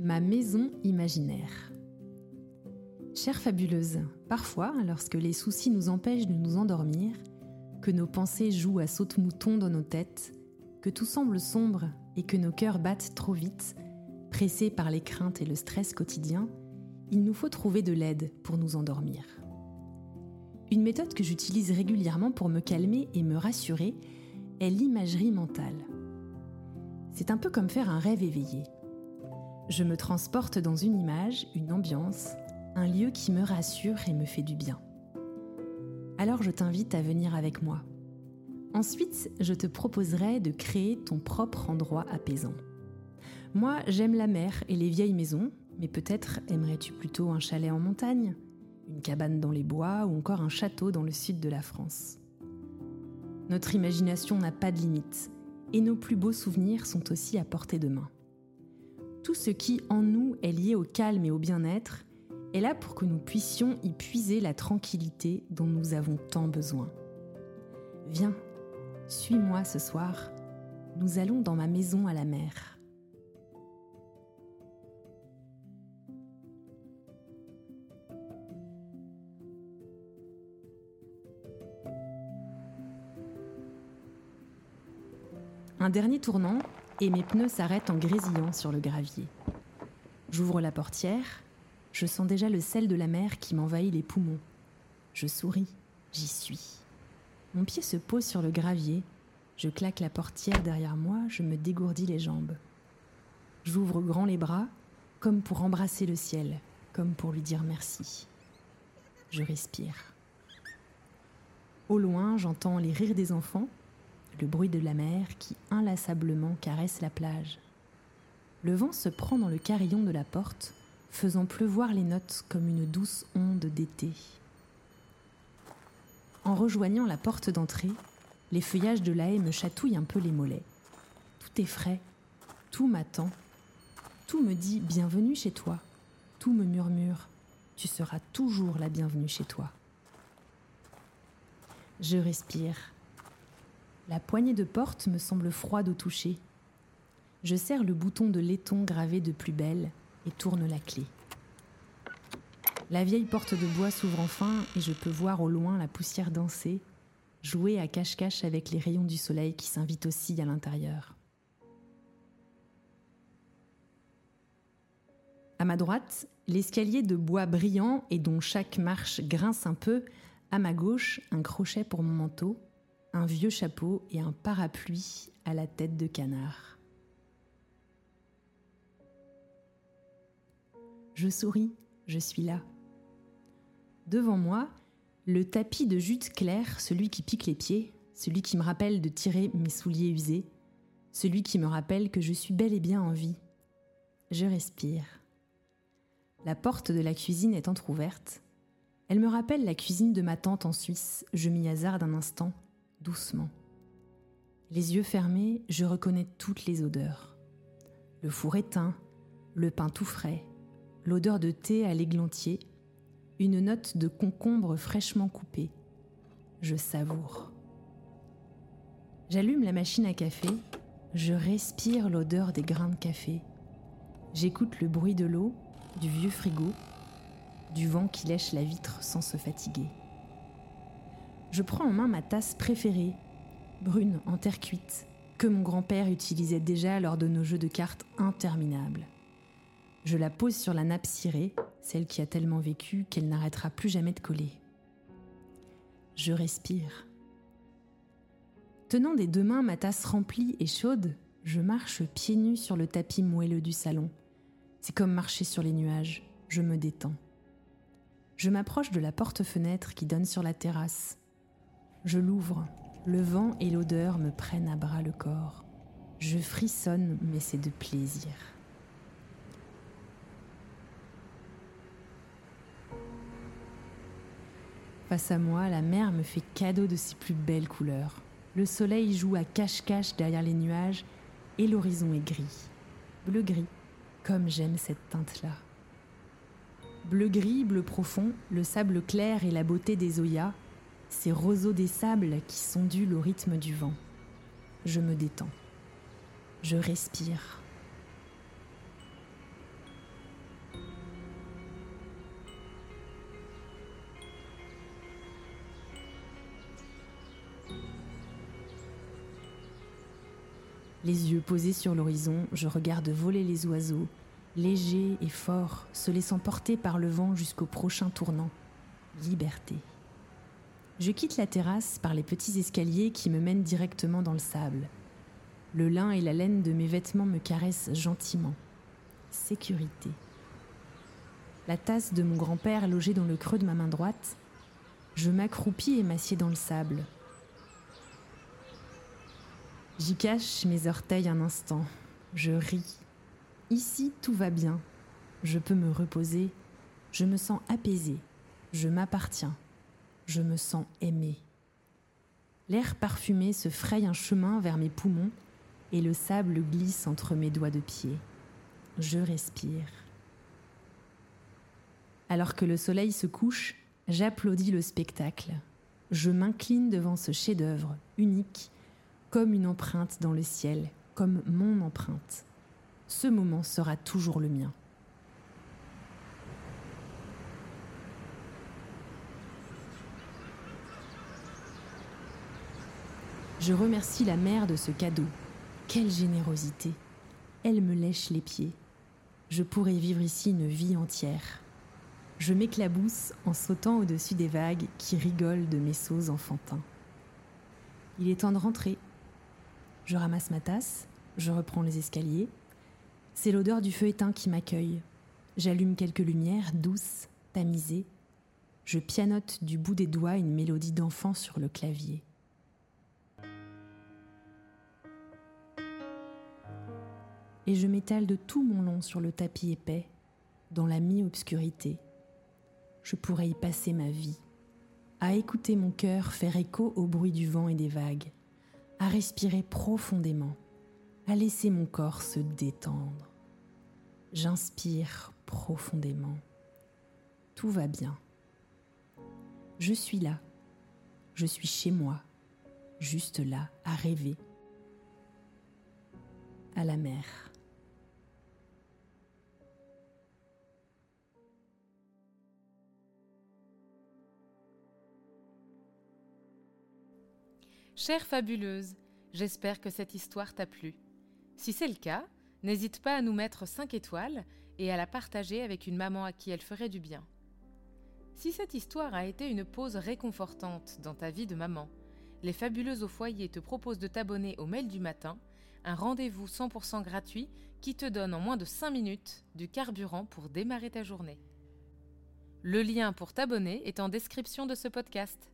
Ma maison imaginaire. Chère fabuleuse, parfois, lorsque les soucis nous empêchent de nous endormir, que nos pensées jouent à saute-mouton dans nos têtes, que tout semble sombre et que nos cœurs battent trop vite, pressés par les craintes et le stress quotidien, il nous faut trouver de l'aide pour nous endormir. Une méthode que j'utilise régulièrement pour me calmer et me rassurer est l'imagerie mentale. C'est un peu comme faire un rêve éveillé. Je me transporte dans une image, une ambiance, un lieu qui me rassure et me fait du bien. Alors je t'invite à venir avec moi. Ensuite, je te proposerai de créer ton propre endroit apaisant. Moi, j'aime la mer et les vieilles maisons, mais peut-être aimerais-tu plutôt un chalet en montagne, une cabane dans les bois ou encore un château dans le sud de la France. Notre imagination n'a pas de limite et nos plus beaux souvenirs sont aussi à portée de main. Tout ce qui en nous est lié au calme et au bien-être est là pour que nous puissions y puiser la tranquillité dont nous avons tant besoin. Viens, suis-moi ce soir, nous allons dans ma maison à la mer. Un dernier tournant et mes pneus s'arrêtent en grésillant sur le gravier. J'ouvre la portière, je sens déjà le sel de la mer qui m'envahit les poumons. Je souris, j'y suis. Mon pied se pose sur le gravier, je claque la portière derrière moi, je me dégourdis les jambes. J'ouvre grand les bras, comme pour embrasser le ciel, comme pour lui dire merci. Je respire. Au loin, j'entends les rires des enfants le bruit de la mer qui inlassablement caresse la plage. Le vent se prend dans le carillon de la porte, faisant pleuvoir les notes comme une douce onde d'été. En rejoignant la porte d'entrée, les feuillages de la haie me chatouillent un peu les mollets. Tout est frais, tout m'attend, tout me dit bienvenue chez toi, tout me murmure tu seras toujours la bienvenue chez toi. Je respire, la poignée de porte me semble froide au toucher. Je serre le bouton de laiton gravé de plus belle et tourne la clé. La vieille porte de bois s'ouvre enfin et je peux voir au loin la poussière danser, jouer à cache-cache avec les rayons du soleil qui s'invitent aussi à l'intérieur. À ma droite, l'escalier de bois brillant et dont chaque marche grince un peu, à ma gauche, un crochet pour mon manteau, un vieux chapeau et un parapluie à la tête de canard. Je souris, je suis là. Devant moi, le tapis de jute clair, celui qui pique les pieds, celui qui me rappelle de tirer mes souliers usés, celui qui me rappelle que je suis bel et bien en vie. Je respire. La porte de la cuisine est entr'ouverte. Elle me rappelle la cuisine de ma tante en Suisse. Je m'y hasarde un instant doucement. Les yeux fermés, je reconnais toutes les odeurs. Le four éteint, le pain tout frais, l'odeur de thé à l'églantier, une note de concombre fraîchement coupée. Je savoure. J'allume la machine à café, je respire l'odeur des grains de café. J'écoute le bruit de l'eau, du vieux frigo, du vent qui lèche la vitre sans se fatiguer je prends en main ma tasse préférée, brune en terre cuite, que mon grand-père utilisait déjà lors de nos jeux de cartes interminables. Je la pose sur la nappe cirée, celle qui a tellement vécu qu'elle n'arrêtera plus jamais de coller. Je respire. Tenant des deux mains ma tasse remplie et chaude, je marche pieds nus sur le tapis moelleux du salon. C'est comme marcher sur les nuages, je me détends. Je m'approche de la porte-fenêtre qui donne sur la terrasse. Je l'ouvre. Le vent et l'odeur me prennent à bras le corps. Je frissonne, mais c'est de plaisir. Face à moi, la mer me fait cadeau de ses plus belles couleurs. Le soleil joue à cache-cache derrière les nuages et l'horizon est gris. Bleu-gris, comme j'aime cette teinte-là. Bleu-gris, bleu profond, le sable clair et la beauté des oyas ces roseaux des sables qui s'ondulent au rythme du vent. Je me détends. Je respire. Les yeux posés sur l'horizon, je regarde voler les oiseaux, légers et forts, se laissant porter par le vent jusqu'au prochain tournant. Liberté. Je quitte la terrasse par les petits escaliers qui me mènent directement dans le sable. Le lin et la laine de mes vêtements me caressent gentiment. Sécurité. La tasse de mon grand-père logée dans le creux de ma main droite, je m'accroupis et m'assieds dans le sable. J'y cache mes orteils un instant. Je ris. Ici, tout va bien. Je peux me reposer. Je me sens apaisé. Je m'appartiens. Je me sens aimé. L'air parfumé se fraye un chemin vers mes poumons et le sable glisse entre mes doigts de pied. Je respire. Alors que le soleil se couche, j'applaudis le spectacle. Je m'incline devant ce chef-d'œuvre unique, comme une empreinte dans le ciel, comme mon empreinte. Ce moment sera toujours le mien. Je remercie la mère de ce cadeau. Quelle générosité. Elle me lèche les pieds. Je pourrais vivre ici une vie entière. Je m'éclabousse en sautant au-dessus des vagues qui rigolent de mes sauts enfantins. Il est temps de rentrer. Je ramasse ma tasse, je reprends les escaliers. C'est l'odeur du feu éteint qui m'accueille. J'allume quelques lumières douces, tamisées. Je pianote du bout des doigts une mélodie d'enfant sur le clavier. Et je m'étale de tout mon long sur le tapis épais, dans la mi-obscurité je pourrais y passer ma vie, à écouter mon cœur faire écho au bruit du vent et des vagues, à respirer profondément, à laisser mon corps se détendre. J'inspire profondément. Tout va bien. Je suis là. Je suis chez moi, juste là, à rêver. À la mer. Chère fabuleuse, j'espère que cette histoire t'a plu. Si c'est le cas, n'hésite pas à nous mettre 5 étoiles et à la partager avec une maman à qui elle ferait du bien. Si cette histoire a été une pause réconfortante dans ta vie de maman, les Fabuleuses au foyer te proposent de t'abonner au mail du matin, un rendez-vous 100% gratuit qui te donne en moins de 5 minutes du carburant pour démarrer ta journée. Le lien pour t'abonner est en description de ce podcast.